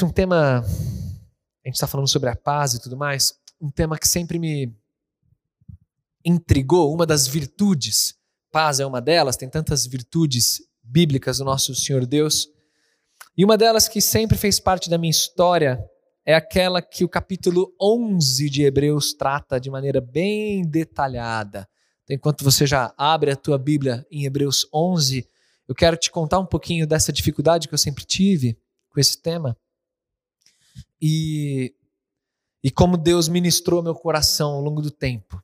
Gente, um tema. A gente está falando sobre a paz e tudo mais. Um tema que sempre me intrigou, uma das virtudes. Paz é uma delas, tem tantas virtudes bíblicas do nosso Senhor Deus. E uma delas que sempre fez parte da minha história é aquela que o capítulo 11 de Hebreus trata de maneira bem detalhada. Então, enquanto você já abre a tua Bíblia em Hebreus 11, eu quero te contar um pouquinho dessa dificuldade que eu sempre tive com esse tema e, e como Deus ministrou meu coração ao longo do tempo.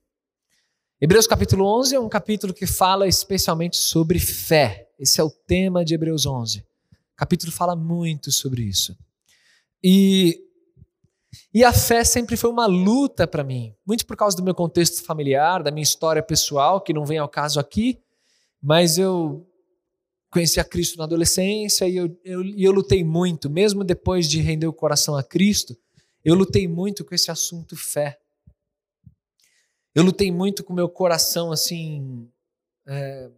Hebreus capítulo 11 é um capítulo que fala especialmente sobre fé. Esse é o tema de Hebreus 11. O capítulo fala muito sobre isso. E, e a fé sempre foi uma luta para mim, muito por causa do meu contexto familiar, da minha história pessoal, que não vem ao caso aqui, mas eu conheci a Cristo na adolescência e eu, eu, eu lutei muito, mesmo depois de render o coração a Cristo, eu lutei muito com esse assunto fé. Eu lutei muito com meu coração, assim. É...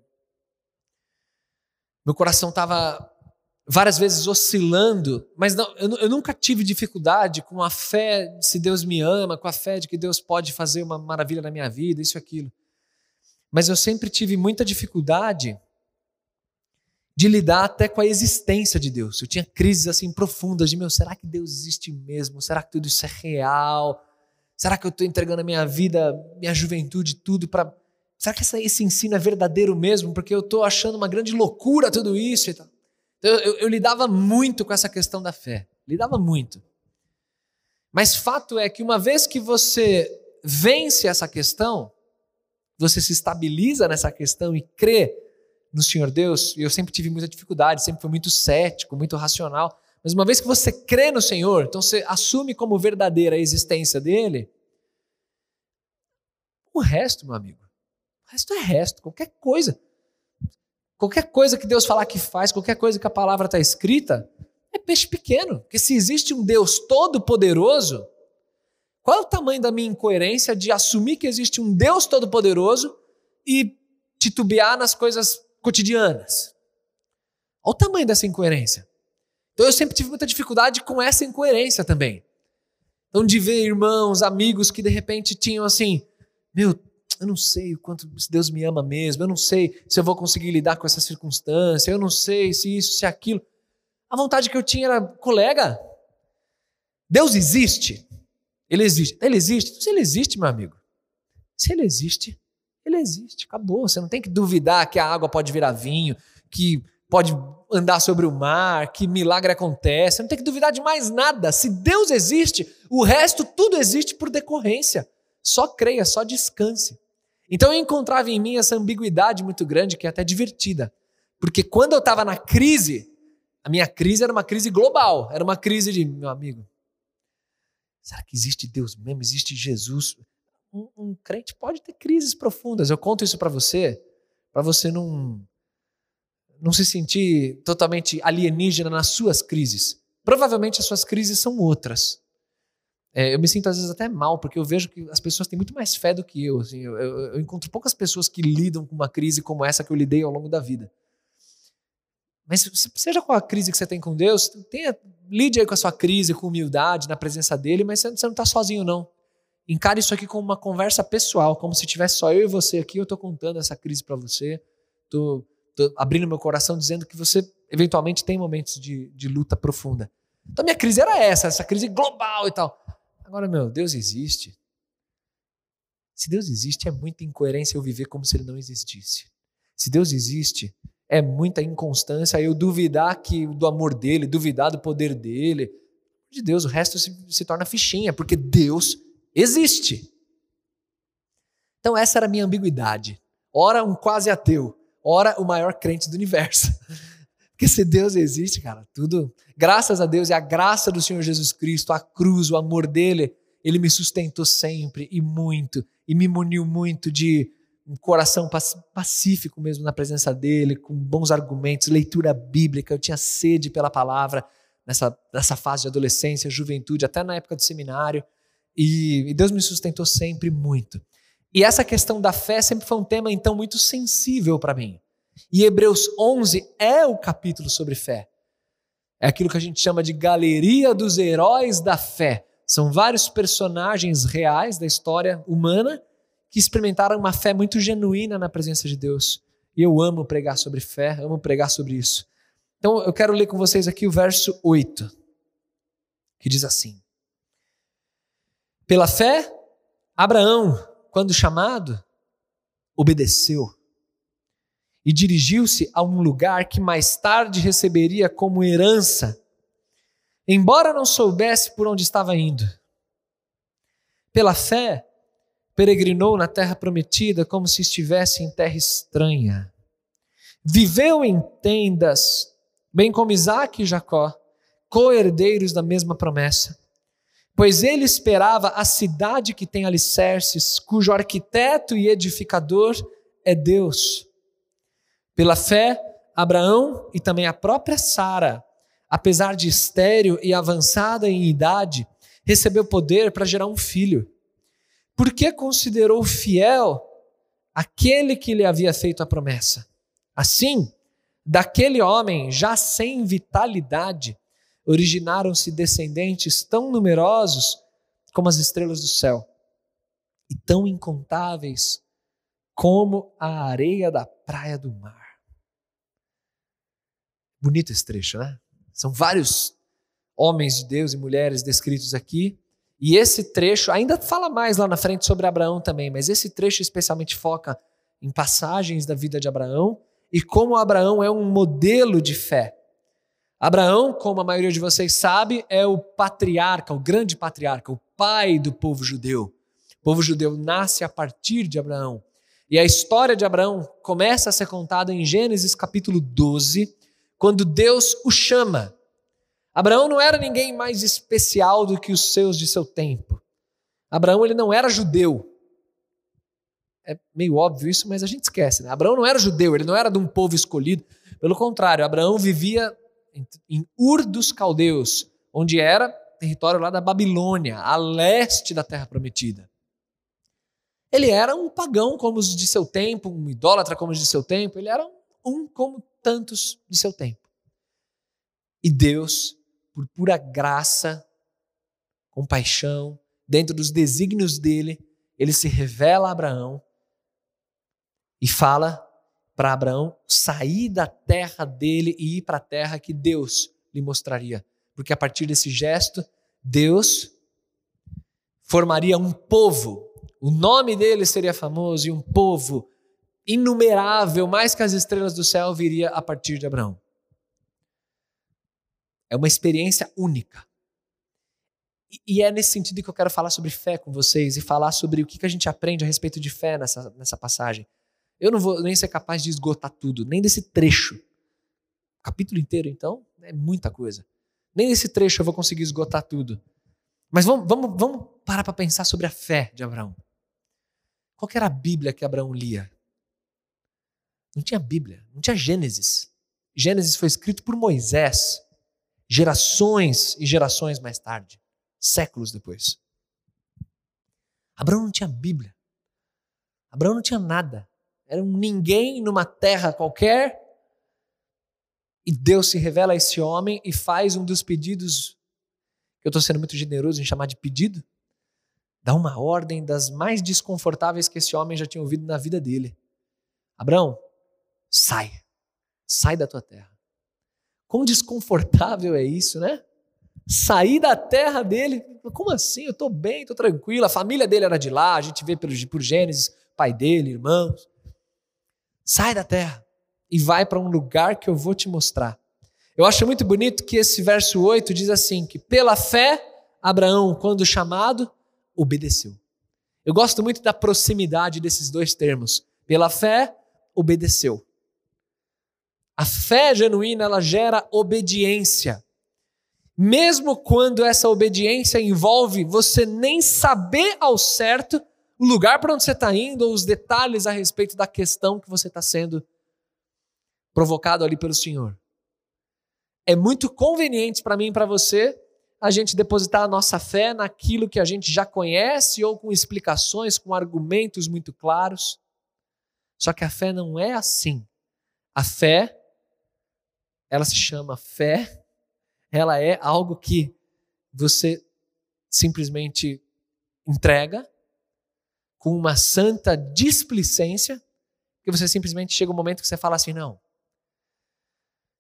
Meu coração estava várias vezes oscilando, mas não, eu, eu, nunca tive dificuldade com a fé se Deus me ama, com a fé de que Deus pode fazer uma maravilha na minha vida, isso aquilo. Mas eu sempre tive muita dificuldade de lidar até com a existência de Deus. Eu tinha crises assim profundas de meu, será que Deus existe mesmo? Será que tudo isso é real? Será que eu estou entregando a minha vida, minha juventude, tudo para Será que esse ensino é verdadeiro mesmo? Porque eu estou achando uma grande loucura tudo isso. Então, eu, eu, eu lidava muito com essa questão da fé. Lidava muito. Mas fato é que uma vez que você vence essa questão, você se estabiliza nessa questão e crê no Senhor Deus, e eu sempre tive muita dificuldade, sempre fui muito cético, muito racional. Mas uma vez que você crê no Senhor, então você assume como verdadeira a existência dele, o resto, meu amigo, o resto é resto, qualquer coisa. Qualquer coisa que Deus falar que faz, qualquer coisa que a palavra está escrita, é peixe pequeno. Porque se existe um Deus todo-poderoso, qual é o tamanho da minha incoerência de assumir que existe um Deus todo-poderoso e titubear nas coisas cotidianas. Olha o tamanho dessa incoerência. Então eu sempre tive muita dificuldade com essa incoerência também. Então de ver irmãos, amigos que de repente tinham assim, meu, eu não sei o quanto Deus me ama mesmo, eu não sei se eu vou conseguir lidar com essa circunstância, eu não sei se isso, se aquilo. A vontade que eu tinha era, colega, Deus existe. Ele existe. Ele existe. Se ele existe, meu amigo, se ele existe, ele existe, acabou. Você não tem que duvidar que a água pode virar vinho, que pode andar sobre o mar, que milagre acontece. Você não tem que duvidar de mais nada. Se Deus existe, o resto tudo existe por decorrência. Só creia, só descanse. Então eu encontrava em mim essa ambiguidade muito grande, que é até divertida. Porque quando eu estava na crise, a minha crise era uma crise global, era uma crise de, meu amigo, será que existe Deus mesmo? Existe Jesus? Um, um crente pode ter crises profundas. Eu conto isso para você, para você não, não se sentir totalmente alienígena nas suas crises. Provavelmente as suas crises são outras. É, eu me sinto às vezes até mal, porque eu vejo que as pessoas têm muito mais fé do que eu. Assim, eu, eu, eu, encontro poucas pessoas que lidam com uma crise como essa que eu lidei ao longo da vida. Mas seja qual a crise que você tem com Deus, tenha, lide aí com a sua crise, com humildade, na presença dele, mas você não está sozinho, não. Encare isso aqui como uma conversa pessoal, como se tivesse só eu e você aqui. Eu estou contando essa crise para você, estou abrindo meu coração dizendo que você eventualmente tem momentos de, de luta profunda. Então minha crise era essa, essa crise global e tal. Agora, meu, Deus existe. Se Deus existe, é muita incoerência eu viver como se ele não existisse. Se Deus existe, é muita inconstância eu duvidar que do amor dele, duvidar do poder dele. De Deus, o resto se, se torna fichinha, porque Deus existe. Então, essa era a minha ambiguidade. Ora, um quase ateu, ora, o maior crente do universo. Porque se Deus existe, cara, tudo. Graças a Deus e a graça do Senhor Jesus Cristo, a cruz, o amor dele, ele me sustentou sempre e muito, e me muniu muito de um coração pacífico mesmo na presença dele, com bons argumentos, leitura bíblica. Eu tinha sede pela palavra nessa, nessa fase de adolescência, juventude, até na época do seminário. E, e Deus me sustentou sempre muito. E essa questão da fé sempre foi um tema, então, muito sensível para mim. E Hebreus 11 é o capítulo sobre fé. É aquilo que a gente chama de galeria dos heróis da fé. São vários personagens reais da história humana que experimentaram uma fé muito genuína na presença de Deus. E eu amo pregar sobre fé, amo pregar sobre isso. Então eu quero ler com vocês aqui o verso 8, que diz assim: Pela fé, Abraão, quando chamado, obedeceu e dirigiu-se a um lugar que mais tarde receberia como herança, embora não soubesse por onde estava indo. Pela fé, peregrinou na terra prometida como se estivesse em terra estranha. Viveu em tendas, bem como Isaac e Jacó, co-herdeiros da mesma promessa. Pois ele esperava a cidade que tem alicerces, cujo arquiteto e edificador é Deus. Pela fé, Abraão e também a própria Sara, apesar de estéril e avançada em idade, recebeu poder para gerar um filho. Porque considerou fiel aquele que lhe havia feito a promessa. Assim, daquele homem já sem vitalidade, originaram-se descendentes tão numerosos como as estrelas do céu e tão incontáveis como a areia da praia do mar. Bonito esse trecho, né? São vários homens de Deus e mulheres descritos aqui. E esse trecho ainda fala mais lá na frente sobre Abraão também, mas esse trecho especialmente foca em passagens da vida de Abraão e como Abraão é um modelo de fé. Abraão, como a maioria de vocês sabe, é o patriarca, o grande patriarca, o pai do povo judeu. O povo judeu nasce a partir de Abraão. E a história de Abraão começa a ser contada em Gênesis capítulo 12, quando Deus o chama. Abraão não era ninguém mais especial do que os seus de seu tempo. Abraão ele não era judeu. É meio óbvio isso, mas a gente esquece. Né? Abraão não era judeu, ele não era de um povo escolhido. Pelo contrário, Abraão vivia em Ur dos Caldeus, onde era território lá da Babilônia, a leste da Terra Prometida. Ele era um pagão como os de seu tempo, um idólatra como os de seu tempo, ele era um como tantos de seu tempo. E Deus, por pura graça, compaixão, dentro dos desígnios dele, ele se revela a Abraão e fala para Abraão sair da terra dele e ir para a terra que Deus lhe mostraria. Porque a partir desse gesto, Deus formaria um povo. O nome dele seria famoso e um povo inumerável, mais que as estrelas do céu, viria a partir de Abraão. É uma experiência única. E é nesse sentido que eu quero falar sobre fé com vocês e falar sobre o que a gente aprende a respeito de fé nessa, nessa passagem. Eu não vou nem ser capaz de esgotar tudo, nem desse trecho. Capítulo inteiro, então, é muita coisa. Nem nesse trecho eu vou conseguir esgotar tudo. Mas vamos, vamos, vamos parar para pensar sobre a fé de Abraão. Qual era a Bíblia que Abraão lia? Não tinha Bíblia, não tinha Gênesis. Gênesis foi escrito por Moisés, gerações e gerações mais tarde, séculos depois. Abraão não tinha Bíblia. Abraão não tinha nada. Era um ninguém numa terra qualquer. E Deus se revela a esse homem e faz um dos pedidos, que eu estou sendo muito generoso em chamar de pedido, dá uma ordem das mais desconfortáveis que esse homem já tinha ouvido na vida dele. Abraão, sai. Sai da tua terra. Quão desconfortável é isso, né? Sair da terra dele. Como assim? Eu estou bem, estou tranquilo. A família dele era de lá, a gente vê por, por Gênesis, pai dele, irmãos. Sai da terra e vai para um lugar que eu vou te mostrar. Eu acho muito bonito que esse verso 8 diz assim: que pela fé, Abraão, quando chamado, obedeceu. Eu gosto muito da proximidade desses dois termos. Pela fé, obedeceu. A fé genuína, ela gera obediência. Mesmo quando essa obediência envolve você nem saber ao certo o lugar para onde você está indo ou os detalhes a respeito da questão que você está sendo provocado ali pelo Senhor. É muito conveniente para mim e para você a gente depositar a nossa fé naquilo que a gente já conhece ou com explicações, com argumentos muito claros. Só que a fé não é assim. A fé, ela se chama fé, ela é algo que você simplesmente entrega com uma santa displicência, que você simplesmente chega um momento que você fala assim: não.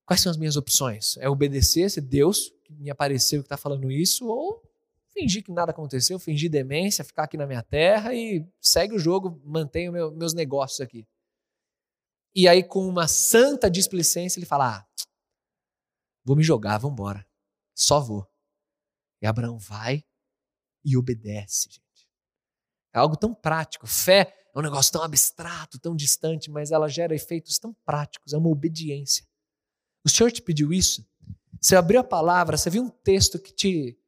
Quais são as minhas opções? É obedecer esse Deus que me apareceu que está falando isso, ou fingir que nada aconteceu, fingir demência, ficar aqui na minha terra e segue o jogo, mantenho meu, meus negócios aqui. E aí, com uma santa displicência, ele fala: ah, vou me jogar, vamos embora. Só vou. E Abraão vai e obedece, gente. É algo tão prático. Fé é um negócio tão abstrato, tão distante, mas ela gera efeitos tão práticos. É uma obediência. O Senhor te pediu isso? Você abriu a palavra, você viu um texto que te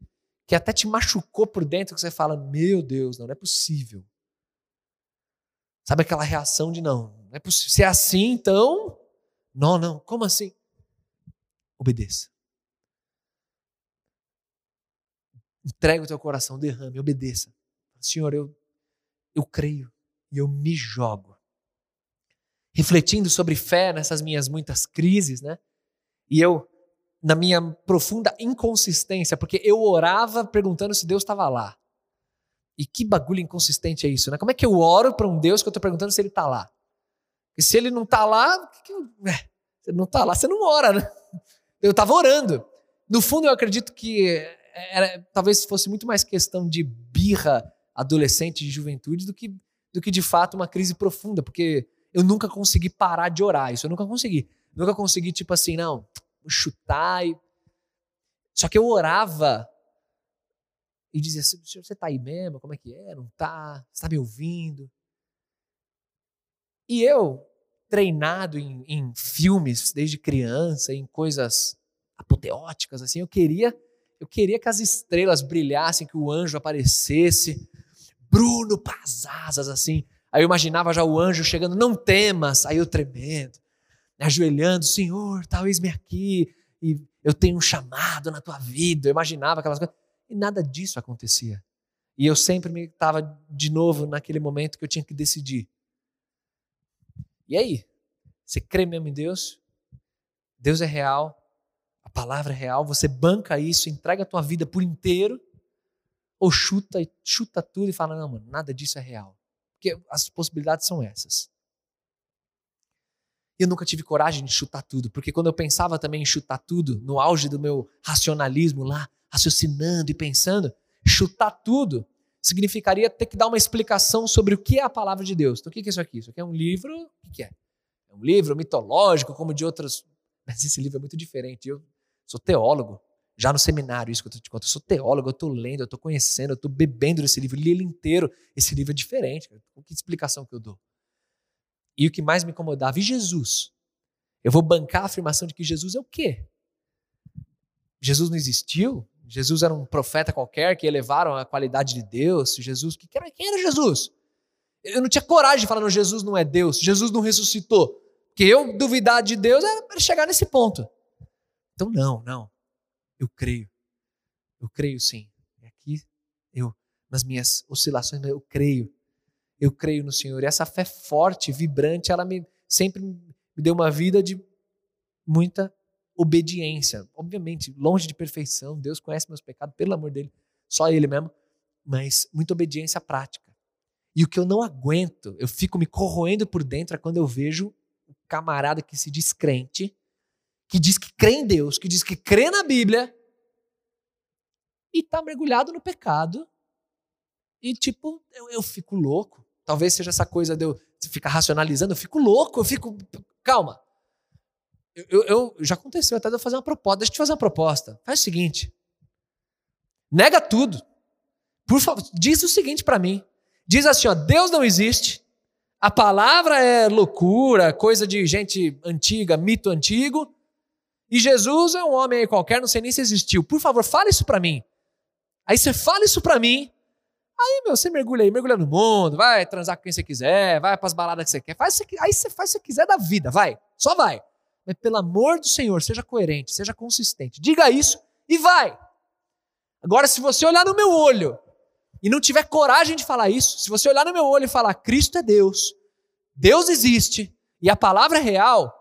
que até te machucou por dentro, que você fala: Meu Deus, não, não é possível. Sabe aquela reação de não, não é possível. Se é assim, então. Não, não, como assim? Obedeça. Entrega o teu coração, derrame, obedeça. Senhor, eu eu creio e eu me jogo. Refletindo sobre fé nessas minhas muitas crises, né? E eu, na minha profunda inconsistência, porque eu orava perguntando se Deus estava lá. E que bagulho inconsistente é isso, né? Como é que eu oro para um Deus que eu estou perguntando se ele está lá? E se ele não está lá, que é, se ele não está lá, você não ora, né? Eu estava orando. No fundo, eu acredito que era, talvez fosse muito mais questão de birra adolescente de juventude do que, do que de fato uma crise profunda, porque eu nunca consegui parar de orar, isso eu nunca consegui. Nunca consegui, tipo assim, não, chutar. E... Só que eu orava e dizia senhor, você está aí mesmo? Como é que é? Não está? Você está me ouvindo? E eu, treinado em, em filmes desde criança, em coisas apoteóticas, assim, eu queria eu queria que as estrelas brilhassem, que o anjo aparecesse. Bruno Pazazas, assim. Aí eu imaginava já o anjo chegando, não temas, aí eu tremendo, ajoelhando, Senhor, tal, eis-me aqui, e eu tenho um chamado na tua vida. Eu imaginava aquelas coisas. E nada disso acontecia. E eu sempre me estava de novo naquele momento que eu tinha que decidir. E aí? Você crê mesmo em Deus? Deus é real, a palavra é real, você banca isso, entrega a tua vida por inteiro ou chuta, chuta tudo e fala: não, mano, nada disso é real. Porque as possibilidades são essas. E eu nunca tive coragem de chutar tudo, porque quando eu pensava também em chutar tudo, no auge do meu racionalismo lá, raciocinando e pensando, chutar tudo significaria ter que dar uma explicação sobre o que é a palavra de Deus. Então, o que é isso aqui? Isso aqui é um livro? O que é? É um livro mitológico, como de outros. Mas esse livro é muito diferente. Eu sou teólogo já no seminário, isso que eu te conto. Eu sou teólogo, eu estou lendo, eu estou conhecendo, eu estou bebendo desse livro, li ele inteiro. Esse livro é diferente. Que explicação que eu dou? E o que mais me incomodava, e Jesus? Eu vou bancar a afirmação de que Jesus é o quê? Jesus não existiu? Jesus era um profeta qualquer que elevaram a qualidade de Deus? Jesus, que era, quem era Jesus? Eu não tinha coragem de falar, não, Jesus não é Deus, Jesus não ressuscitou. Porque eu duvidar de Deus era chegar nesse ponto. Então, não, não. Eu creio. Eu creio sim. Aqui, eu, nas minhas oscilações, eu creio. Eu creio no Senhor. E essa fé forte, vibrante, ela me sempre me deu uma vida de muita obediência. Obviamente, longe de perfeição. Deus conhece meus pecados, pelo amor dele. Só Ele mesmo. Mas muita obediência prática. E o que eu não aguento, eu fico me corroendo por dentro, é quando eu vejo o camarada que se diz crente que diz que crê em Deus, que diz que crê na Bíblia, e está mergulhado no pecado. E, tipo, eu, eu fico louco. Talvez seja essa coisa de eu ficar racionalizando, eu fico louco, eu fico. Calma. Eu, eu, já aconteceu até de eu fazer uma proposta. Deixa eu te fazer uma proposta. Faz o seguinte: nega tudo. Por favor, diz o seguinte para mim. Diz assim: ó, Deus não existe, A palavra é loucura, coisa de gente antiga, mito antigo. E Jesus é um homem aí qualquer, não sei nem se existiu. Por favor, fale isso para mim. Aí você fala isso para mim. Aí, meu, você mergulha aí, mergulha no mundo, vai transar com quem você quiser, vai para as baladas que você quer. Faz, aí você faz o que você quiser da vida, vai. Só vai. Mas pelo amor do Senhor, seja coerente, seja consistente. Diga isso e vai. Agora, se você olhar no meu olho e não tiver coragem de falar isso, se você olhar no meu olho e falar, Cristo é Deus, Deus existe e a palavra é real,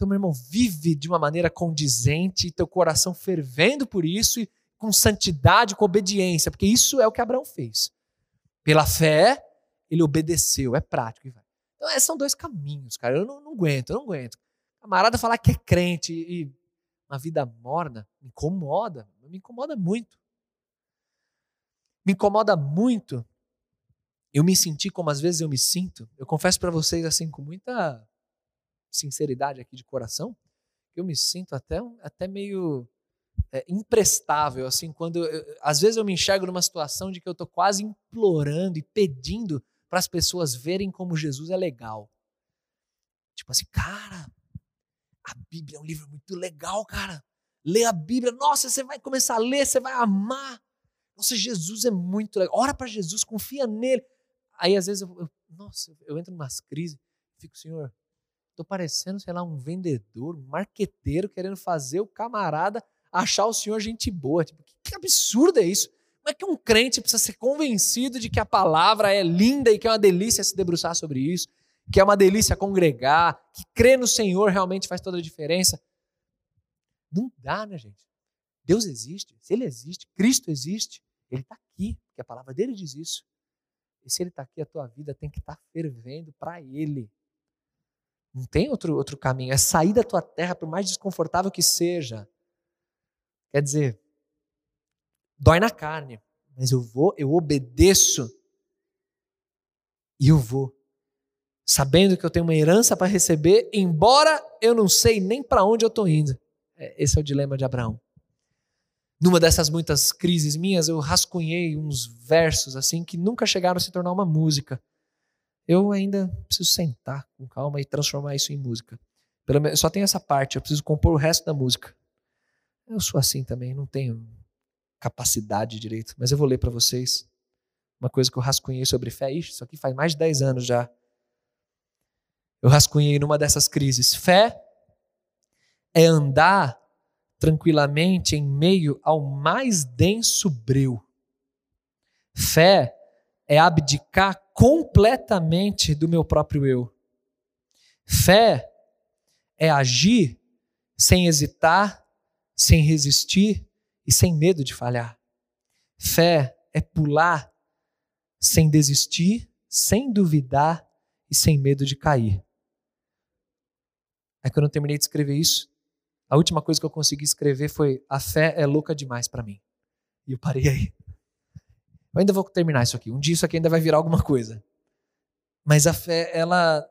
então, meu irmão, vive de uma maneira condizente, teu coração fervendo por isso e com santidade, com obediência, porque isso é o que Abraão fez. Pela fé, ele obedeceu, é prático. Então, esses são dois caminhos, cara. Eu não, não aguento, eu não aguento. Camarada falar que é crente e uma vida morna me incomoda, me incomoda muito me incomoda muito eu me sentir como às vezes eu me sinto. Eu confesso para vocês assim com muita sinceridade aqui de coração, eu me sinto até até meio é, imprestável assim quando eu, às vezes eu me enxergo numa situação de que eu estou quase implorando e pedindo para as pessoas verem como Jesus é legal. Tipo assim, cara, a Bíblia é um livro muito legal, cara. Lê a Bíblia, nossa, você vai começar a ler, você vai amar. Nossa, Jesus é muito legal. Ora para Jesus, confia nele. Aí às vezes eu, eu nossa, eu entro em umas crises, fico, Senhor, tô parecendo, sei lá, um vendedor, um marqueteiro querendo fazer o camarada achar o Senhor gente boa. Tipo, que, que absurdo é isso? Como é que um crente precisa ser convencido de que a palavra é linda e que é uma delícia se debruçar sobre isso, que é uma delícia congregar, que crer no Senhor realmente faz toda a diferença? Não dá, né, gente? Deus existe, se Ele existe, Cristo existe, ele está aqui, porque a palavra dele diz isso. E se ele está aqui, a tua vida tem que estar tá fervendo para ele. Não tem outro, outro caminho. É sair da tua terra, por mais desconfortável que seja. Quer dizer, dói na carne, mas eu vou, eu obedeço. E eu vou. Sabendo que eu tenho uma herança para receber, embora eu não sei nem para onde eu estou indo. É, esse é o dilema de Abraão numa dessas muitas crises minhas, eu rascunhei uns versos assim que nunca chegaram a se tornar uma música. Eu ainda preciso sentar com calma e transformar isso em música. Pelo só tem essa parte, eu preciso compor o resto da música. Eu sou assim também, não tenho capacidade direito, mas eu vou ler para vocês uma coisa que eu rascunhei sobre fé. Ixi, isso aqui faz mais de 10 anos já. Eu rascunhei numa dessas crises. Fé é andar tranquilamente em meio ao mais denso breu. Fé é abdicar completamente do meu próprio eu. Fé é agir sem hesitar, sem resistir e sem medo de falhar. Fé é pular sem desistir, sem duvidar e sem medo de cair. É que eu não terminei de escrever isso. A última coisa que eu consegui escrever foi: a fé é louca demais para mim. E eu parei aí. Eu ainda vou terminar isso aqui. Um dia isso aqui ainda vai virar alguma coisa. Mas a fé, ela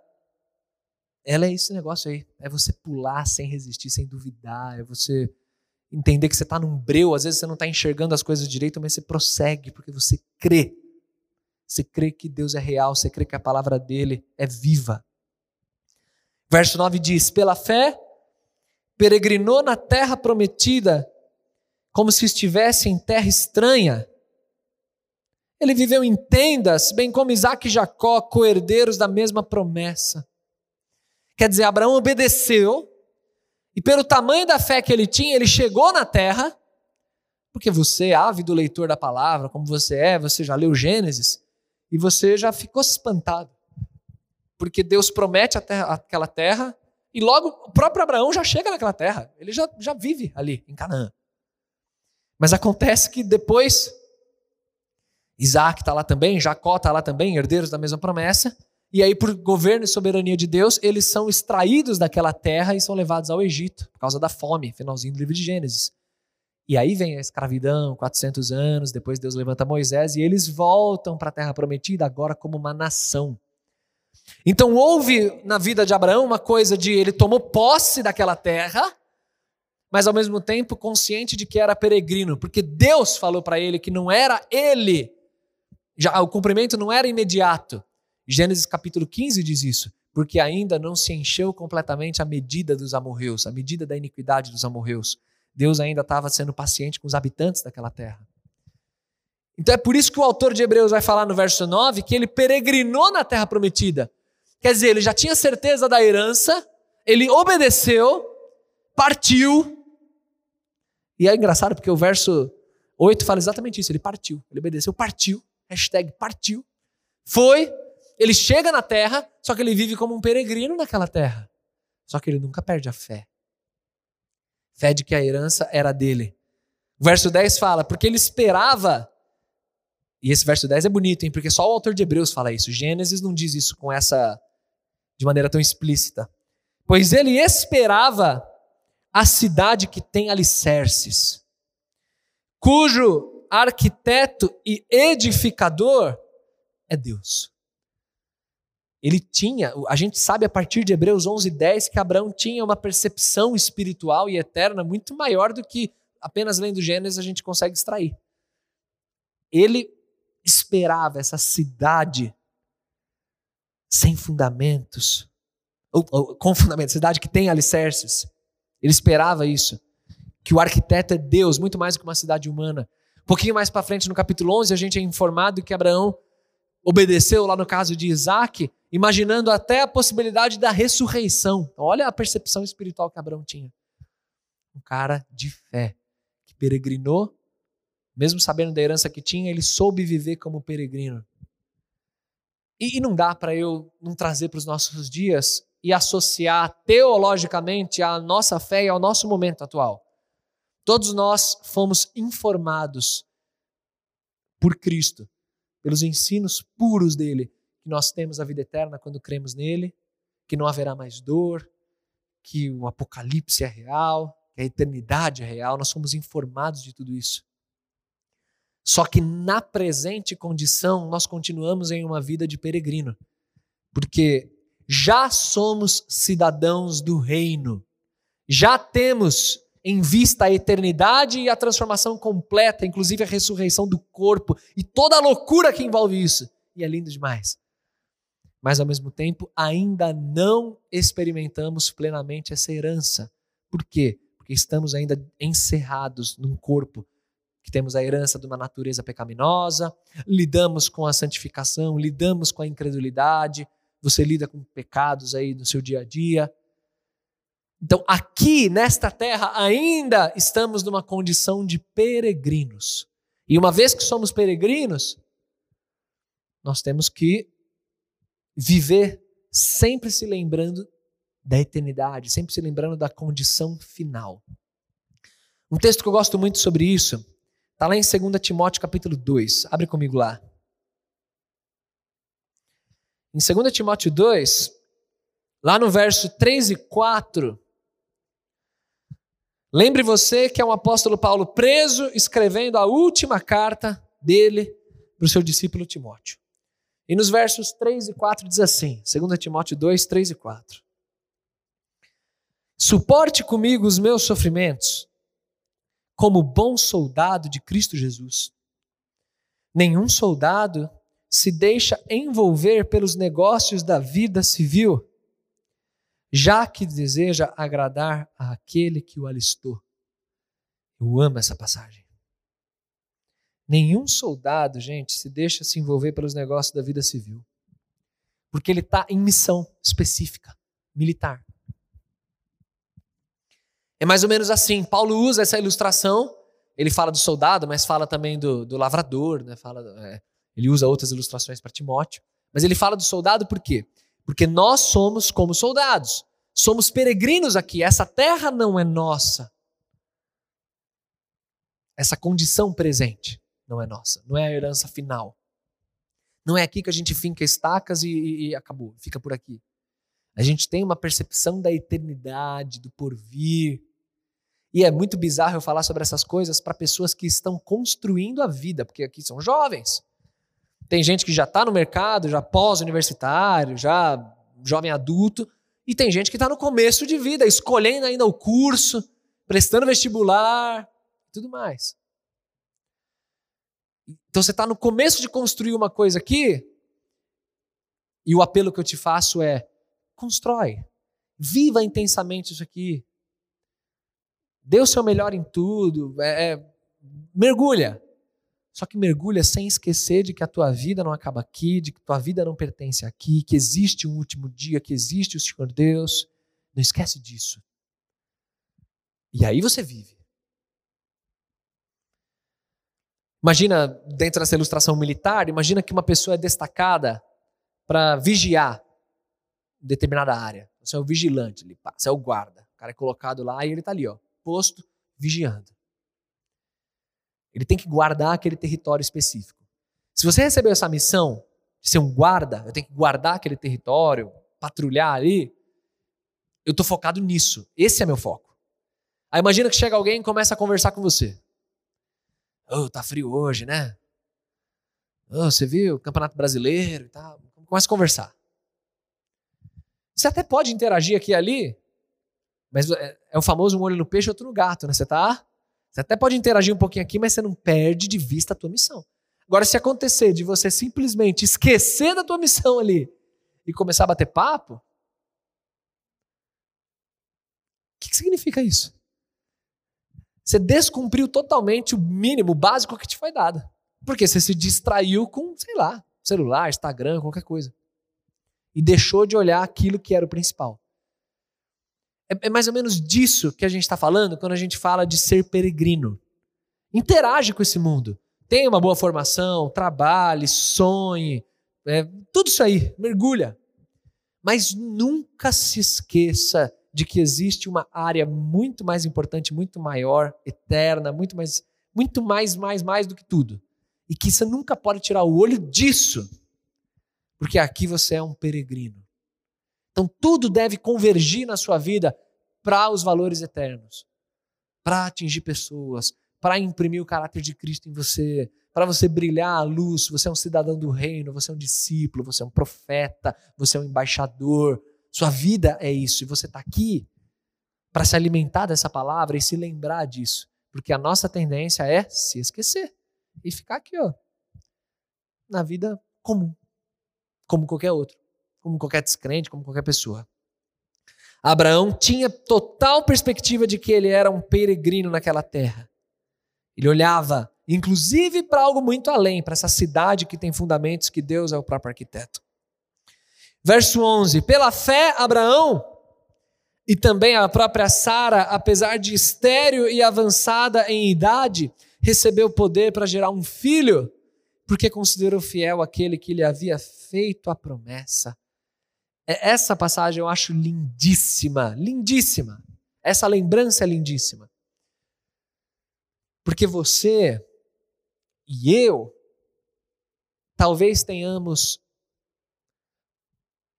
ela é esse negócio aí. É você pular sem resistir, sem duvidar. É você entender que você está num breu. Às vezes você não está enxergando as coisas direito, mas você prossegue porque você crê. Você crê que Deus é real. Você crê que a palavra dele é viva. Verso 9 diz: Pela fé peregrinou na terra prometida como se estivesse em terra estranha. Ele viveu em tendas, bem como Isaac e Jacó, co-herdeiros da mesma promessa. Quer dizer, Abraão obedeceu, e pelo tamanho da fé que ele tinha, ele chegou na terra, porque você, ávido leitor da palavra, como você é, você já leu Gênesis, e você já ficou espantado. Porque Deus promete terra, aquela terra, e logo o próprio Abraão já chega naquela terra, ele já, já vive ali em Canaã. Mas acontece que depois Isaac está lá também, Jacó está lá também, herdeiros da mesma promessa, e aí, por governo e soberania de Deus, eles são extraídos daquela terra e são levados ao Egito, por causa da fome, finalzinho do livro de Gênesis. E aí vem a escravidão, 400 anos, depois Deus levanta Moisés e eles voltam para a terra prometida agora como uma nação. Então houve na vida de Abraão uma coisa de ele tomou posse daquela terra, mas ao mesmo tempo consciente de que era peregrino, porque Deus falou para ele que não era ele, já o cumprimento não era imediato. Gênesis capítulo 15 diz isso, porque ainda não se encheu completamente a medida dos amorreus, a medida da iniquidade dos amorreus. Deus ainda estava sendo paciente com os habitantes daquela terra. Então é por isso que o autor de Hebreus vai falar no verso 9 que ele peregrinou na terra prometida. Quer dizer, ele já tinha certeza da herança, ele obedeceu, partiu. E é engraçado porque o verso 8 fala exatamente isso: ele partiu, ele obedeceu, partiu, hashtag partiu, foi, ele chega na terra, só que ele vive como um peregrino naquela terra. Só que ele nunca perde a fé. Fé de que a herança era dele. O verso 10 fala, porque ele esperava. E esse verso 10 é bonito, hein? Porque só o autor de Hebreus fala isso. Gênesis não diz isso com essa de maneira tão explícita. Pois ele esperava a cidade que tem alicerces, cujo arquiteto e edificador é Deus. Ele tinha, a gente sabe a partir de Hebreus 11, 10 que Abraão tinha uma percepção espiritual e eterna muito maior do que apenas lendo Gênesis a gente consegue extrair. Ele esperava essa cidade sem fundamentos, ou, ou, com fundamentos, cidade que tem alicerces. Ele esperava isso. Que o arquiteto é Deus, muito mais do que uma cidade humana. Pouquinho mais para frente, no capítulo 11, a gente é informado que Abraão obedeceu, lá no caso de Isaac, imaginando até a possibilidade da ressurreição. Então, olha a percepção espiritual que Abraão tinha. Um cara de fé, que peregrinou, mesmo sabendo da herança que tinha, ele soube viver como peregrino. E, e não dá para eu não trazer para os nossos dias e associar teologicamente a nossa fé e ao nosso momento atual. Todos nós fomos informados por Cristo pelos ensinos puros dele, que nós temos a vida eterna quando cremos nele, que não haverá mais dor, que o apocalipse é real, que a eternidade é real, nós somos informados de tudo isso. Só que na presente condição, nós continuamos em uma vida de peregrino, porque já somos cidadãos do reino, já temos em vista a eternidade e a transformação completa, inclusive a ressurreição do corpo e toda a loucura que envolve isso. E é lindo demais. Mas ao mesmo tempo, ainda não experimentamos plenamente essa herança. Por quê? Porque estamos ainda encerrados num corpo que temos a herança de uma natureza pecaminosa, lidamos com a santificação, lidamos com a incredulidade, você lida com pecados aí no seu dia a dia, então, aqui nesta terra, ainda estamos numa condição de peregrinos. E uma vez que somos peregrinos, nós temos que viver sempre se lembrando da eternidade, sempre se lembrando da condição final. Um texto que eu gosto muito sobre isso está lá em 2 Timóteo capítulo 2. Abre comigo lá. Em 2 Timóteo 2, lá no verso 3 e 4, Lembre você que é um apóstolo Paulo preso, escrevendo a última carta dele para o seu discípulo Timóteo. E nos versos 3 e 4 diz assim, 2 Timóteo 2, 3 e 4. Suporte comigo os meus sofrimentos, como bom soldado de Cristo Jesus. Nenhum soldado se deixa envolver pelos negócios da vida civil já que deseja agradar àquele que o alistou. Eu amo essa passagem. Nenhum soldado, gente, se deixa se envolver pelos negócios da vida civil. Porque ele está em missão específica, militar. É mais ou menos assim. Paulo usa essa ilustração. Ele fala do soldado, mas fala também do, do lavrador. Né? Fala, é, ele usa outras ilustrações para Timóteo. Mas ele fala do soldado por quê? Porque nós somos como soldados. Somos peregrinos aqui. Essa terra não é nossa. Essa condição presente não é nossa. Não é a herança final. Não é aqui que a gente finca estacas e, e, acabou, fica por aqui. A gente tem uma percepção da eternidade, do porvir. E é muito bizarro eu falar sobre essas coisas para pessoas que estão construindo a vida, porque aqui são jovens. Tem gente que já está no mercado, já pós-universitário, já jovem adulto, e tem gente que está no começo de vida, escolhendo ainda o curso, prestando vestibular, tudo mais. Então você está no começo de construir uma coisa aqui, E o apelo que eu te faço é: constrói, viva intensamente isso aqui. Dê o seu melhor em tudo, é, é, mergulha. Só que mergulha sem esquecer de que a tua vida não acaba aqui, de que tua vida não pertence aqui, que existe um último dia, que existe o Senhor Deus. Não esquece disso. E aí você vive. Imagina, dentro dessa ilustração militar, imagina que uma pessoa é destacada para vigiar determinada área. Você é o vigilante, você é o guarda. O cara é colocado lá e ele está ali, ó, posto, vigiando. Ele tem que guardar aquele território específico. Se você recebeu essa missão de ser um guarda, eu tenho que guardar aquele território, patrulhar ali, eu estou focado nisso. Esse é meu foco. Aí imagina que chega alguém e começa a conversar com você. Oh, tá frio hoje, né? Oh, você viu o Campeonato Brasileiro e tal. Começa a conversar. Você até pode interagir aqui e ali, mas é, é o famoso um olho no peixe e outro no gato, né? Você tá. Você até pode interagir um pouquinho aqui, mas você não perde de vista a tua missão. Agora, se acontecer de você simplesmente esquecer da tua missão ali e começar a bater papo, o que, que significa isso? Você descumpriu totalmente o mínimo, básico que te foi dado. Porque você se distraiu com, sei lá, celular, Instagram, qualquer coisa. E deixou de olhar aquilo que era o principal. É, é mais ou menos disso que a gente está falando quando a gente fala de ser peregrino. Interage com esse mundo. Tenha uma boa formação, trabalhe, sonhe, é, tudo isso aí, mergulha. Mas nunca se esqueça de que existe uma área muito mais importante, muito maior, eterna, muito mais, muito mais, mais, mais do que tudo. E que você nunca pode tirar o olho disso, porque aqui você é um peregrino. Então tudo deve convergir na sua vida para os valores eternos, para atingir pessoas, para imprimir o caráter de Cristo em você, para você brilhar a luz. Você é um cidadão do reino, você é um discípulo, você é um profeta, você é um embaixador, sua vida é isso. E você está aqui para se alimentar dessa palavra e se lembrar disso. Porque a nossa tendência é se esquecer e ficar aqui, ó, na vida comum, como qualquer outro, como qualquer descrente, como qualquer pessoa. Abraão tinha total perspectiva de que ele era um peregrino naquela terra. Ele olhava, inclusive, para algo muito além, para essa cidade que tem fundamentos que Deus é o próprio arquiteto. Verso 11: Pela fé, Abraão e também a própria Sara, apesar de estéril e avançada em idade, recebeu poder para gerar um filho, porque considerou fiel aquele que lhe havia feito a promessa. É, essa passagem eu acho lindíssima, lindíssima. Essa lembrança é lindíssima. Porque você e eu talvez tenhamos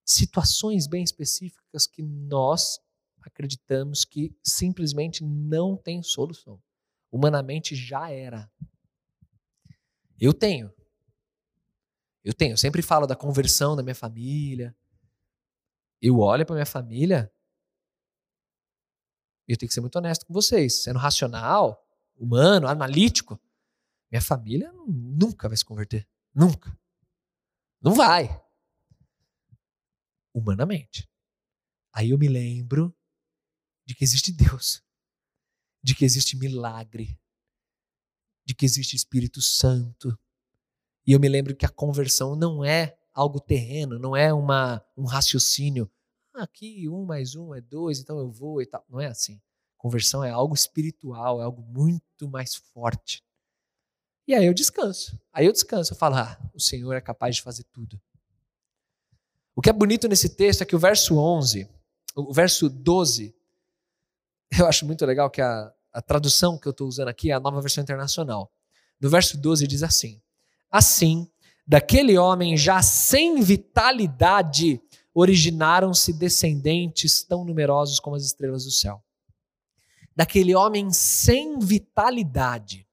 situações bem específicas que nós acreditamos que simplesmente não tem solução. Humanamente já era. Eu tenho. Eu tenho. Eu sempre falo da conversão da minha família. Eu olho para minha família. E eu tenho que ser muito honesto com vocês. Sendo racional, humano, analítico, minha família nunca vai se converter. Nunca. Não vai humanamente. Aí eu me lembro de que existe Deus, de que existe milagre, de que existe Espírito Santo. E eu me lembro que a conversão não é algo terreno, não é uma, um raciocínio. Ah, aqui um mais um é dois, então eu vou e tal. Não é assim. Conversão é algo espiritual, é algo muito mais forte. E aí eu descanso. Aí eu descanso. Eu falo, ah, o Senhor é capaz de fazer tudo. O que é bonito nesse texto é que o verso 11, o verso 12, eu acho muito legal que a, a tradução que eu estou usando aqui é a nova versão internacional. No verso 12 diz assim: Assim, daquele homem já sem vitalidade, originaram-se descendentes tão numerosos como as estrelas do céu. Daquele homem sem vitalidade.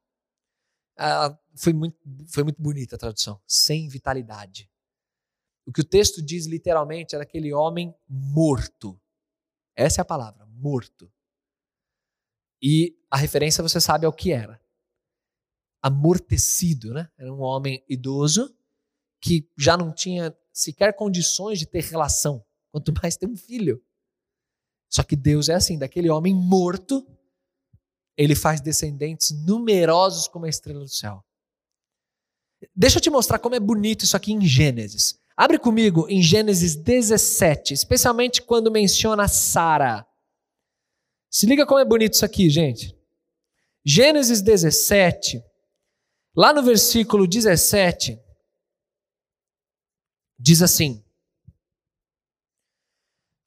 Ah, foi, muito, foi muito bonita a tradução. Sem vitalidade. O que o texto diz literalmente era aquele homem morto. Essa é a palavra, morto. E a referência você sabe ao que era. Amortecido, né? Era um homem idoso que já não tinha sequer condições de ter relação, quanto mais ter um filho. Só que Deus é assim, daquele homem morto, ele faz descendentes numerosos como a estrela do céu. Deixa eu te mostrar como é bonito isso aqui em Gênesis. Abre comigo em Gênesis 17, especialmente quando menciona Sara. Se liga como é bonito isso aqui, gente. Gênesis 17, lá no versículo 17, diz assim: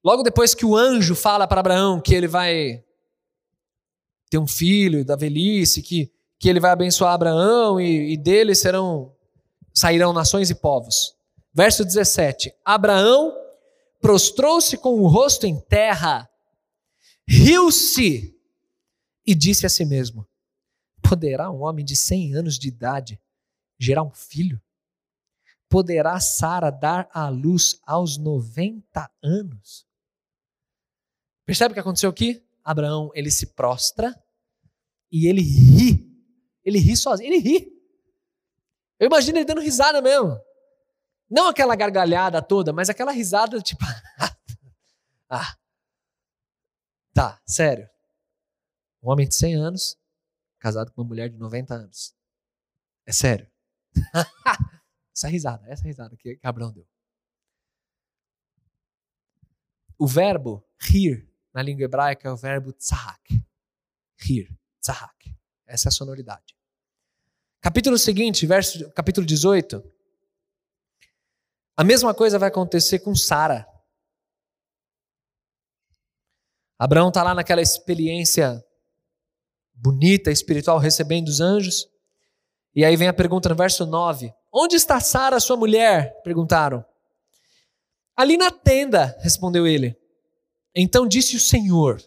Logo depois que o anjo fala para Abraão que ele vai ter um filho da velhice, que, que ele vai abençoar Abraão e, e dele serão sairão nações e povos. Verso 17: Abraão prostrou-se com o rosto em terra, riu-se e disse a si mesmo: Poderá um homem de 100 anos de idade gerar um filho? Poderá Sara dar à luz aos 90 anos? Percebe o que aconteceu aqui? Abraão, ele se prostra e ele ri. Ele ri sozinho, ele ri. Eu imagino ele dando risada mesmo. Não aquela gargalhada toda, mas aquela risada tipo. ah. Tá, sério. Um homem de 100 anos, casado com uma mulher de 90 anos. É sério. essa risada, essa risada que Abraão deu. O verbo rir na língua hebraica é o verbo tzahak. Rir, tzahak. Essa é a sonoridade. Capítulo seguinte, verso, capítulo 18. A mesma coisa vai acontecer com Sara. Abraão está lá naquela experiência bonita, espiritual, recebendo os anjos. E aí vem a pergunta no verso 9: Onde está Sara, sua mulher? Perguntaram. Ali na tenda, respondeu ele. Então disse o Senhor: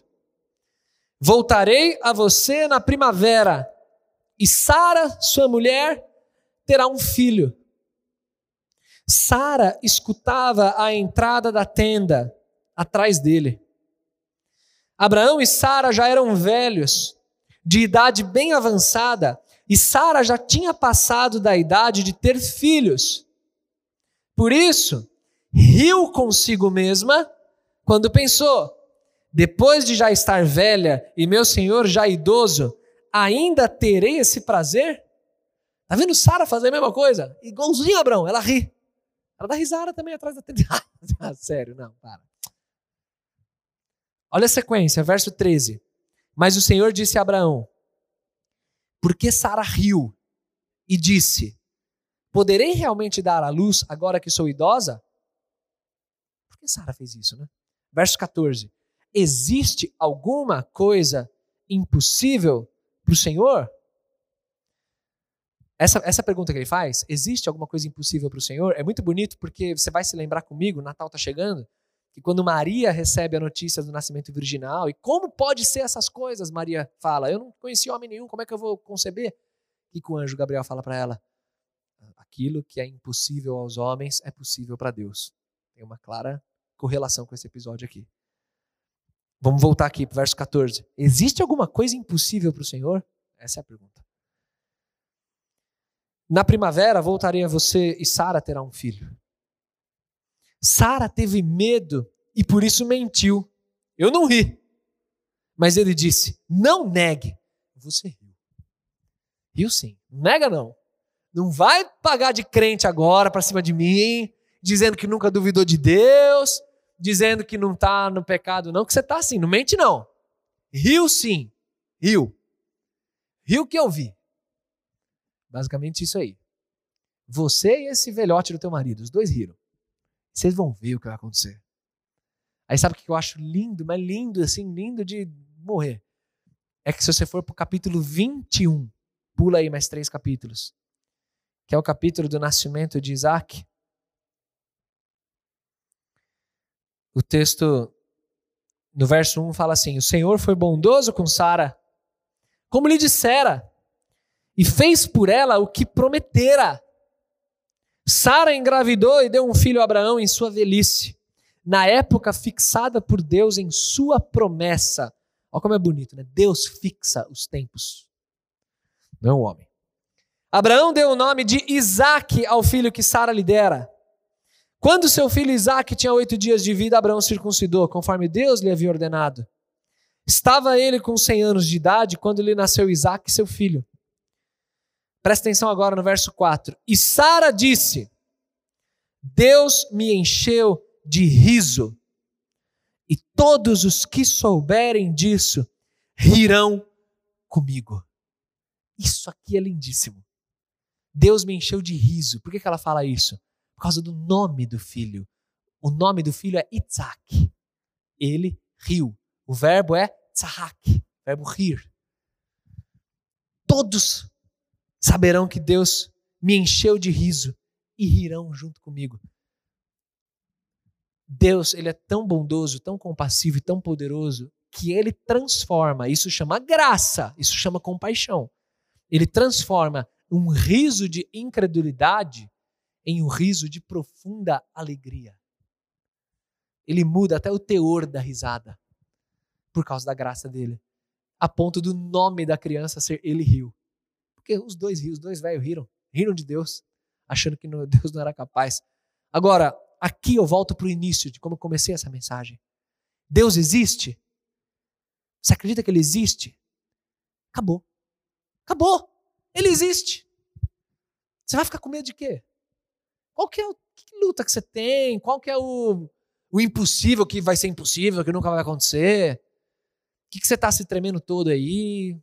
Voltarei a você na primavera, e Sara, sua mulher, terá um filho. Sara escutava a entrada da tenda atrás dele. Abraão e Sara já eram velhos, de idade bem avançada, e Sara já tinha passado da idade de ter filhos. Por isso, riu consigo mesma quando pensou: depois de já estar velha e meu senhor já idoso, ainda terei esse prazer? Tá vendo Sara fazer a mesma coisa? Igualzinho Abraão, ela ri. Ela dá risada também atrás da tenda. Ah, sério, não, para. Olha a sequência, verso 13. Mas o Senhor disse a Abraão: Por que Sara riu e disse: Poderei realmente dar à luz agora que sou idosa? Por que Sara fez isso, né? Verso 14: Existe alguma coisa impossível para o Senhor? Essa, essa pergunta que ele faz, existe alguma coisa impossível para o Senhor? É muito bonito porque você vai se lembrar comigo, Natal está chegando, que quando Maria recebe a notícia do nascimento virginal, e como pode ser essas coisas? Maria fala, eu não conheci homem nenhum, como é que eu vou conceber? E que o anjo Gabriel fala para ela, aquilo que é impossível aos homens é possível para Deus. Tem uma clara correlação com esse episódio aqui. Vamos voltar aqui para o verso 14. Existe alguma coisa impossível para o Senhor? Essa é a pergunta. Na primavera voltarei a você e Sara terá um filho. Sara teve medo e por isso mentiu. Eu não ri. Mas ele disse: Não negue. Você riu. Riu sim. Nega não. Não vai pagar de crente agora para cima de mim, dizendo que nunca duvidou de Deus, dizendo que não está no pecado, não, que você está assim, não mente não. Riu sim, riu. Riu que eu vi. Basicamente isso aí. Você e esse velhote do teu marido, os dois riram. Vocês vão ver o que vai acontecer. Aí sabe o que eu acho lindo, mas lindo, assim, lindo de morrer? É que se você for para o capítulo 21, pula aí mais três capítulos, que é o capítulo do nascimento de Isaac, O texto, no verso 1, fala assim: O Senhor foi bondoso com Sara, como lhe dissera, e fez por ela o que prometera. Sara engravidou e deu um filho a Abraão em sua velhice, na época fixada por Deus em sua promessa. Olha como é bonito, né? Deus fixa os tempos, não o homem. Abraão deu o nome de Isaque ao filho que Sara lhe dera. Quando seu filho Isaac tinha oito dias de vida, Abraão circuncidou, conforme Deus lhe havia ordenado. Estava ele com cem anos de idade quando lhe nasceu Isaac, seu filho. Presta atenção agora no verso 4. E Sara disse: Deus me encheu de riso, e todos os que souberem disso rirão comigo. Isso aqui é lindíssimo. Deus me encheu de riso. Por que, que ela fala isso? Por causa do nome do filho. O nome do filho é Isaac. Ele riu. O verbo é tzahak, verbo rir. Todos saberão que Deus me encheu de riso e rirão junto comigo. Deus, ele é tão bondoso, tão compassivo e tão poderoso que ele transforma, isso chama graça, isso chama compaixão. Ele transforma um riso de incredulidade em um riso de profunda alegria. Ele muda até o teor da risada por causa da graça dele, a ponto do nome da criança ser ele riu. Porque os dois rios, os dois velhos riram, riram de Deus, achando que Deus não era capaz. Agora, aqui eu volto para o início de como eu comecei essa mensagem. Deus existe? Você acredita que ele existe? Acabou. Acabou. Ele existe. Você vai ficar com medo de quê? Qual que é o que luta que você tem? Qual que é o, o impossível que vai ser impossível, que nunca vai acontecer? que, que você está se tremendo todo aí?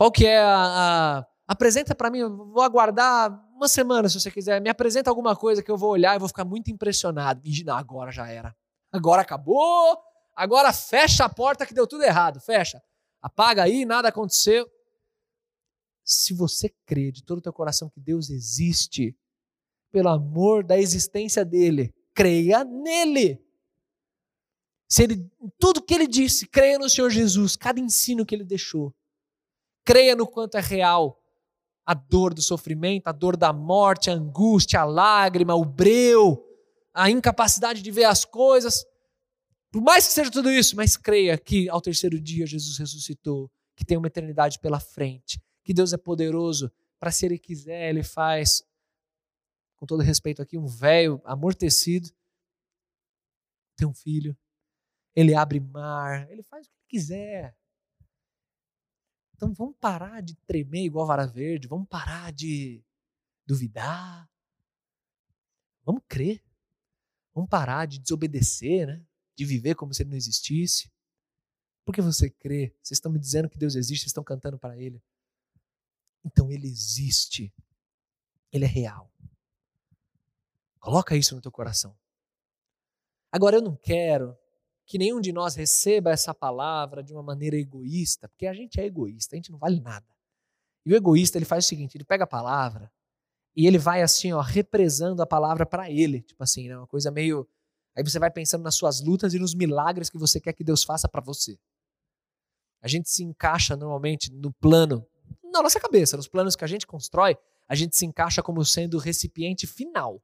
Qual que é a. a... Apresenta para mim, vou aguardar uma semana se você quiser. Me apresenta alguma coisa que eu vou olhar e vou ficar muito impressionado. E, não, agora já era. Agora acabou. Agora fecha a porta que deu tudo errado. Fecha. Apaga aí, nada aconteceu. Se você crê de todo o teu coração que Deus existe, pelo amor da existência dele, creia nele. Se ele, tudo que ele disse, creia no Senhor Jesus, cada ensino que ele deixou. Creia no quanto é real a dor do sofrimento, a dor da morte, a angústia, a lágrima, o breu, a incapacidade de ver as coisas. Por mais que seja tudo isso, mas creia que ao terceiro dia Jesus ressuscitou, que tem uma eternidade pela frente, que Deus é poderoso para se ele quiser, ele faz, com todo respeito aqui, um velho amortecido, tem um filho, ele abre mar, ele faz o que ele quiser. Então vamos parar de tremer igual vara verde, vamos parar de duvidar. Vamos crer. Vamos parar de desobedecer, né? De viver como se ele não existisse. Por que você crê? Vocês estão me dizendo que Deus existe, vocês estão cantando para ele. Então ele existe. Ele é real. Coloca isso no teu coração. Agora eu não quero que nenhum de nós receba essa palavra de uma maneira egoísta, porque a gente é egoísta, a gente não vale nada. E o egoísta, ele faz o seguinte, ele pega a palavra e ele vai assim, ó, represando a palavra para ele, tipo assim, né, uma coisa meio Aí você vai pensando nas suas lutas e nos milagres que você quer que Deus faça para você. A gente se encaixa normalmente no plano, na nossa cabeça, nos planos que a gente constrói, a gente se encaixa como sendo o recipiente final.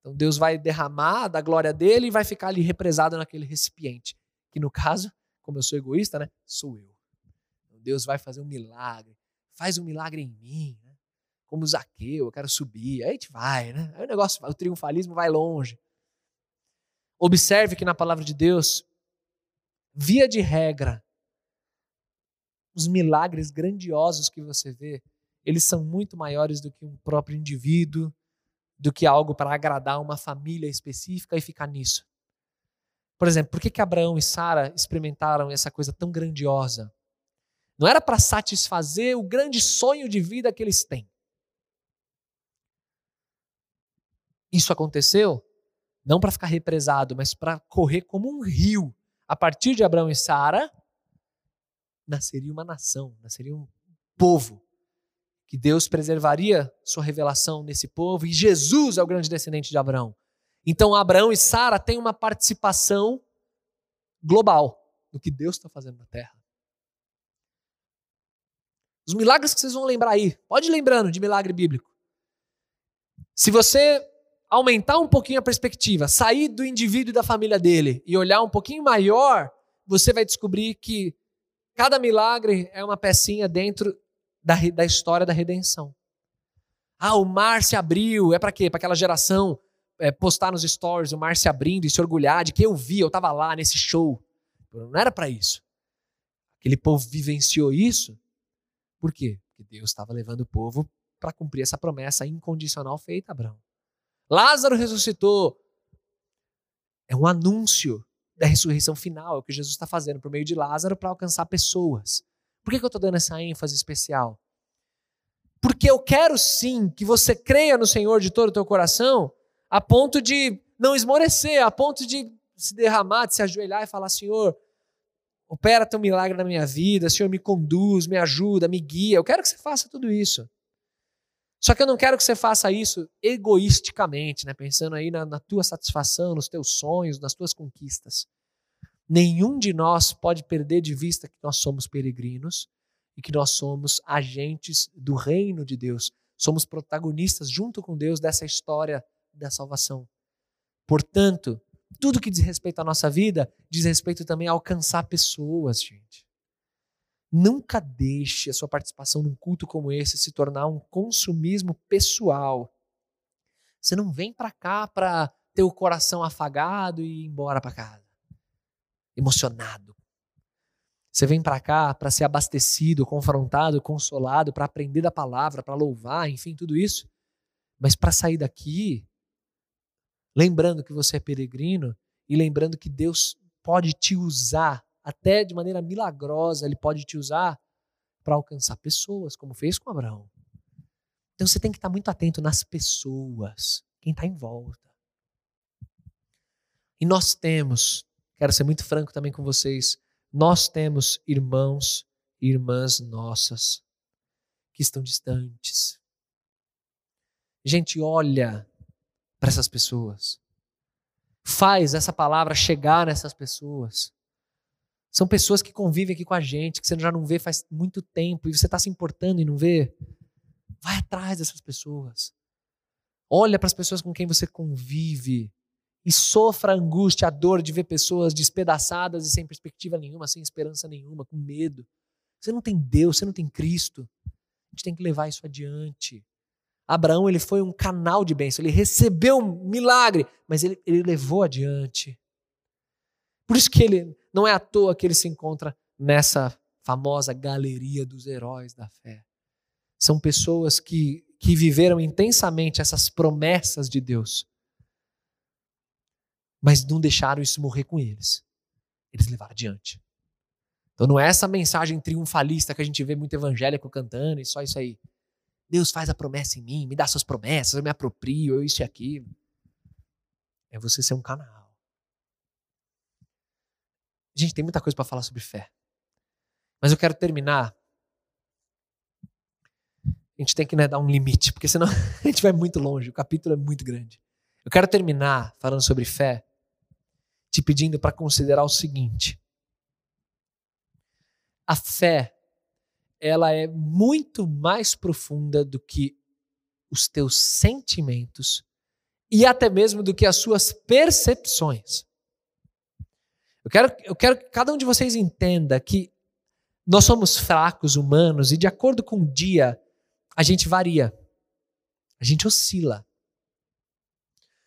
Então Deus vai derramar da glória dele e vai ficar ali represado naquele recipiente. Que no caso, como eu sou egoísta, né? Sou eu. Então, Deus vai fazer um milagre. Faz um milagre em mim, né? Como Zaqueu, eu quero subir. Aí a gente vai, né? Aí o negócio, o triunfalismo vai longe. Observe que na palavra de Deus, via de regra, os milagres grandiosos que você vê, eles são muito maiores do que um próprio indivíduo, do que algo para agradar uma família específica e ficar nisso. Por exemplo, por que, que Abraão e Sara experimentaram essa coisa tão grandiosa? Não era para satisfazer o grande sonho de vida que eles têm. Isso aconteceu não para ficar represado, mas para correr como um rio. A partir de Abraão e Sara, nasceria uma nação, nasceria um povo que Deus preservaria sua revelação nesse povo e Jesus é o grande descendente de Abraão. Então Abraão e Sara têm uma participação global no que Deus está fazendo na terra. Os milagres que vocês vão lembrar aí, pode ir lembrando de milagre bíblico. Se você aumentar um pouquinho a perspectiva, sair do indivíduo e da família dele e olhar um pouquinho maior, você vai descobrir que cada milagre é uma pecinha dentro da, da história da redenção. Ah, o mar se abriu, é para quê? Para aquela geração é, postar nos stories o mar se abrindo e se orgulhar de que eu vi, eu estava lá nesse show. Não era para isso. Aquele povo vivenciou isso. Por quê? Porque Deus estava levando o povo para cumprir essa promessa incondicional feita a Abraão. Lázaro ressuscitou. É um anúncio da ressurreição final, é o que Jesus está fazendo por meio de Lázaro para alcançar pessoas. Por que, eu estou dando essa ênfase especial? Porque eu quero sim que você creia no Senhor de todo o teu coração, a ponto de não esmorecer, a ponto de se derramar, de se ajoelhar e falar: Senhor, opera teu milagre na minha vida, Senhor, me conduz, me ajuda, me guia. Eu quero que você faça tudo isso. Só que eu não quero que você faça isso egoisticamente, né? pensando aí na, na tua satisfação, nos teus sonhos, nas tuas conquistas. Nenhum de nós pode perder de vista que nós somos peregrinos e que nós somos agentes do reino de Deus. Somos protagonistas junto com Deus dessa história da salvação. Portanto, tudo que diz respeito à nossa vida diz respeito também a alcançar pessoas, gente. Nunca deixe a sua participação num culto como esse se tornar um consumismo pessoal. Você não vem para cá para ter o coração afagado e ir embora para casa, emocionado. Você vem para cá para ser abastecido, confrontado, consolado, para aprender da palavra, para louvar, enfim, tudo isso. Mas para sair daqui, lembrando que você é peregrino e lembrando que Deus pode te usar até de maneira milagrosa, ele pode te usar para alcançar pessoas, como fez com Abraão. Então você tem que estar muito atento nas pessoas, quem está em volta. E nós temos, quero ser muito franco também com vocês, nós temos irmãos e irmãs nossas que estão distantes. Gente, olha para essas pessoas. Faz essa palavra chegar nessas pessoas. São pessoas que convivem aqui com a gente, que você já não vê faz muito tempo e você está se importando e não vê. Vai atrás dessas pessoas. Olha para as pessoas com quem você convive e sofra a angústia, a dor de ver pessoas despedaçadas e sem perspectiva nenhuma, sem esperança nenhuma, com medo. Você não tem Deus, você não tem Cristo. A gente tem que levar isso adiante. Abraão ele foi um canal de bênção, ele recebeu um milagre, mas ele, ele levou adiante. Por isso que ele não é à toa que ele se encontra nessa famosa galeria dos heróis da fé. São pessoas que, que viveram intensamente essas promessas de Deus, mas não deixaram isso morrer com eles. Eles levaram adiante. Então não é essa mensagem triunfalista que a gente vê muito evangélico cantando e só isso aí. Deus faz a promessa em mim, me dá suas promessas, eu me aproprio, eu isso e aquilo. É você ser um canal. Gente, tem muita coisa para falar sobre fé. Mas eu quero terminar. A gente tem que né, dar um limite, porque senão a gente vai muito longe, o capítulo é muito grande. Eu quero terminar falando sobre fé, te pedindo para considerar o seguinte: a fé ela é muito mais profunda do que os teus sentimentos e até mesmo do que as suas percepções. Eu quero, eu quero que cada um de vocês entenda que nós somos fracos, humanos, e de acordo com o dia, a gente varia. A gente oscila.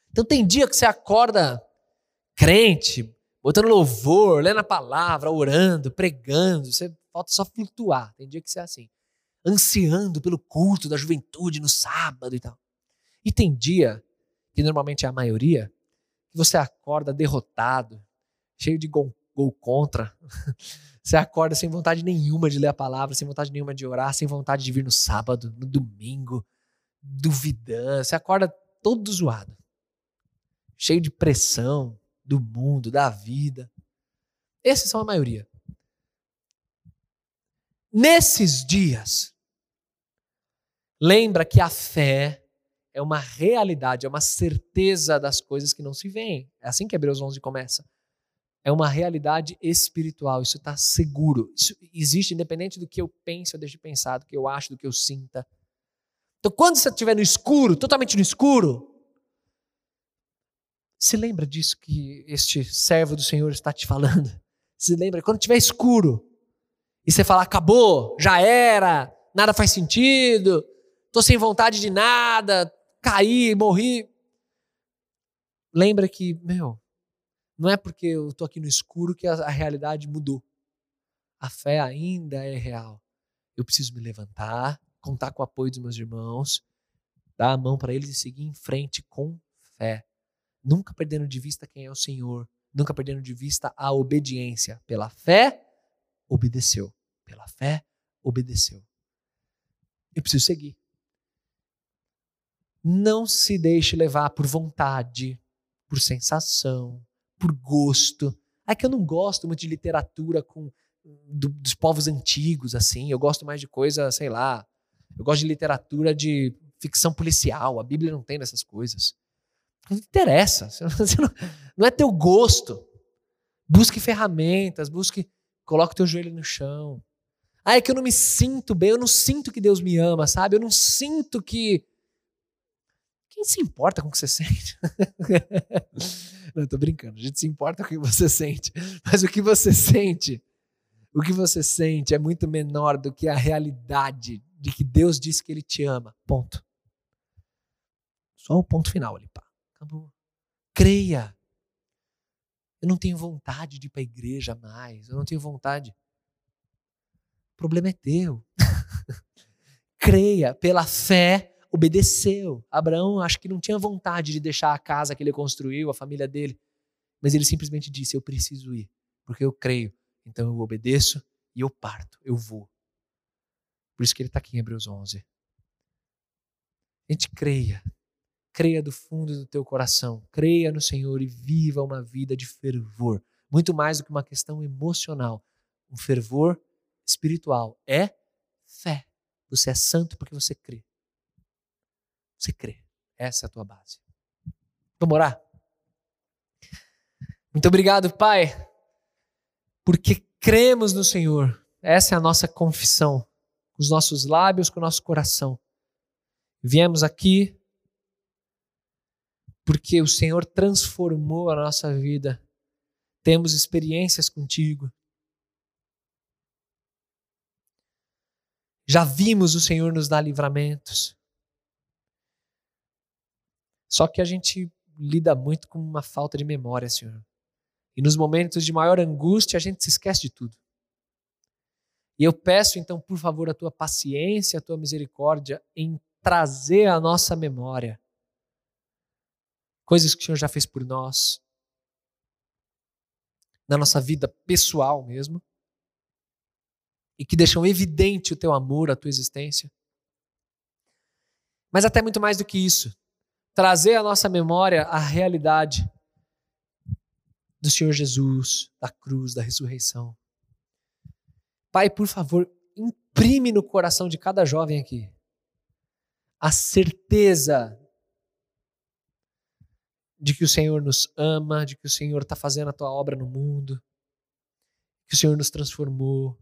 Então tem dia que você acorda crente, botando louvor, lendo a palavra, orando, pregando, você falta só flutuar. Tem dia que você é assim, ansiando pelo culto da juventude no sábado e tal. E tem dia, que normalmente é a maioria, que você acorda derrotado, cheio de gol, gol contra. Você acorda sem vontade nenhuma de ler a palavra, sem vontade nenhuma de orar, sem vontade de vir no sábado, no domingo, duvidando. Você acorda todo zoado, cheio de pressão do mundo, da vida. Esses são a maioria. Nesses dias, lembra que a fé é uma realidade, é uma certeza das coisas que não se veem. É assim que Hebreus 11 começa. É uma realidade espiritual, isso está seguro. Isso existe independente do que eu pense ou deixe de pensar, do que eu acho, do que eu sinta. Então, quando você estiver no escuro, totalmente no escuro, se lembra disso que este servo do Senhor está te falando? Se lembra? Quando estiver escuro, e você fala, acabou, já era, nada faz sentido, estou sem vontade de nada, caí, morri. lembra que, meu, não é porque eu estou aqui no escuro que a, a realidade mudou. A fé ainda é real. Eu preciso me levantar, contar com o apoio dos meus irmãos, dar a mão para eles e seguir em frente com fé. Nunca perdendo de vista quem é o Senhor, nunca perdendo de vista a obediência. Pela fé, obedeceu. Pela fé, obedeceu. Eu preciso seguir. Não se deixe levar por vontade, por sensação, por gosto. É que eu não gosto muito de literatura com do, dos povos antigos, assim. Eu gosto mais de coisa, sei lá. Eu gosto de literatura de ficção policial. A Bíblia não tem dessas coisas. Não interessa. Não, não é teu gosto. Busque ferramentas, busque. Coloque teu joelho no chão. Ah, é que eu não me sinto bem, eu não sinto que Deus me ama, sabe? Eu não sinto que. Quem se importa com o que você sente? não, tô brincando. A gente se importa com o que você sente. Mas o que você sente o que você sente é muito menor do que a realidade de que Deus disse que Ele te ama. Ponto. Só o ponto final ali, pá. Acabou. Creia. Eu não tenho vontade de ir para a igreja mais. Eu não tenho vontade. O problema é teu. Creia. Pela fé, obedeceu. Abraão, acho que não tinha vontade de deixar a casa que ele construiu, a família dele. Mas ele simplesmente disse: Eu preciso ir, porque eu creio então eu obedeço e eu parto, eu vou. Por isso que ele está aqui em Hebreus 11. A gente creia. Creia do fundo do teu coração. Creia no Senhor e viva uma vida de fervor. Muito mais do que uma questão emocional. Um fervor espiritual. É fé. Você é santo porque você crê. Você crê. Essa é a tua base. Vamos orar? Muito obrigado, Pai porque cremos no Senhor. Essa é a nossa confissão, com os nossos lábios, com o nosso coração. Viemos aqui porque o Senhor transformou a nossa vida. Temos experiências contigo. Já vimos o Senhor nos dar livramentos. Só que a gente lida muito com uma falta de memória, Senhor. E nos momentos de maior angústia, a gente se esquece de tudo. E eu peço então, por favor, a tua paciência, a tua misericórdia em trazer à nossa memória coisas que o Senhor já fez por nós, na nossa vida pessoal mesmo, e que deixam evidente o teu amor, a tua existência. Mas até muito mais do que isso, trazer à nossa memória a realidade do Senhor Jesus, da cruz, da ressurreição. Pai, por favor, imprime no coração de cada jovem aqui a certeza de que o Senhor nos ama, de que o Senhor está fazendo a tua obra no mundo, que o Senhor nos transformou,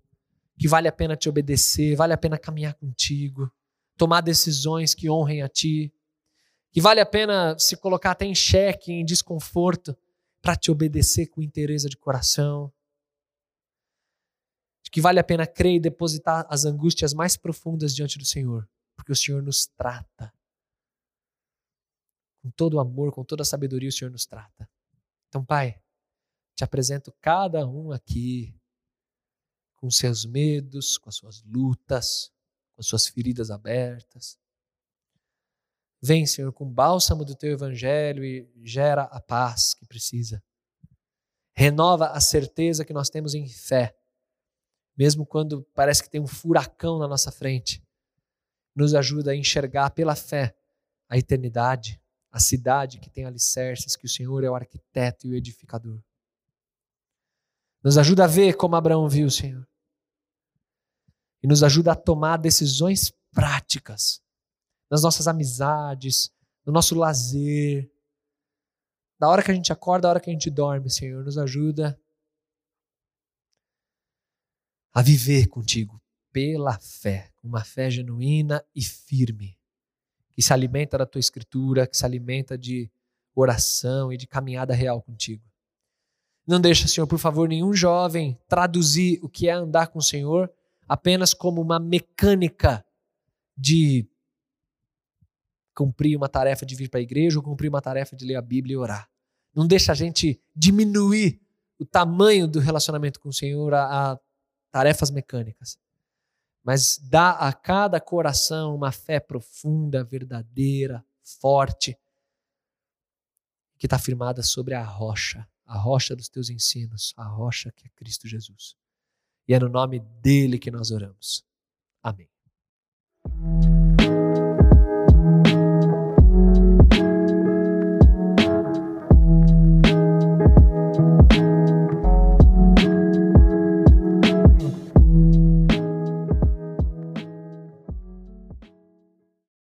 que vale a pena te obedecer, vale a pena caminhar contigo, tomar decisões que honrem a ti, que vale a pena se colocar até em xeque, em desconforto, para te obedecer com interesse de coração. Que vale a pena crer e depositar as angústias mais profundas diante do Senhor, porque o Senhor nos trata. Com todo o amor, com toda a sabedoria, o Senhor nos trata. Então, Pai, te apresento cada um aqui com seus medos, com as suas lutas, com as suas feridas abertas. Vem, Senhor, com o bálsamo do teu evangelho e gera a paz que precisa. Renova a certeza que nós temos em fé, mesmo quando parece que tem um furacão na nossa frente. Nos ajuda a enxergar pela fé a eternidade, a cidade que tem alicerces, que o Senhor é o arquiteto e o edificador. Nos ajuda a ver como Abraão viu, Senhor. E nos ajuda a tomar decisões práticas nas nossas amizades, no nosso lazer, da hora que a gente acorda, da hora que a gente dorme, Senhor, nos ajuda a viver contigo pela fé, uma fé genuína e firme, que se alimenta da tua escritura, que se alimenta de oração e de caminhada real contigo. Não deixa, Senhor, por favor, nenhum jovem traduzir o que é andar com o Senhor apenas como uma mecânica de cumprir uma tarefa de vir para a igreja ou cumprir uma tarefa de ler a Bíblia e orar. Não deixa a gente diminuir o tamanho do relacionamento com o Senhor a, a tarefas mecânicas. Mas dá a cada coração uma fé profunda, verdadeira, forte, que está firmada sobre a rocha, a rocha dos teus ensinos, a rocha que é Cristo Jesus. E é no nome dele que nós oramos. Amém.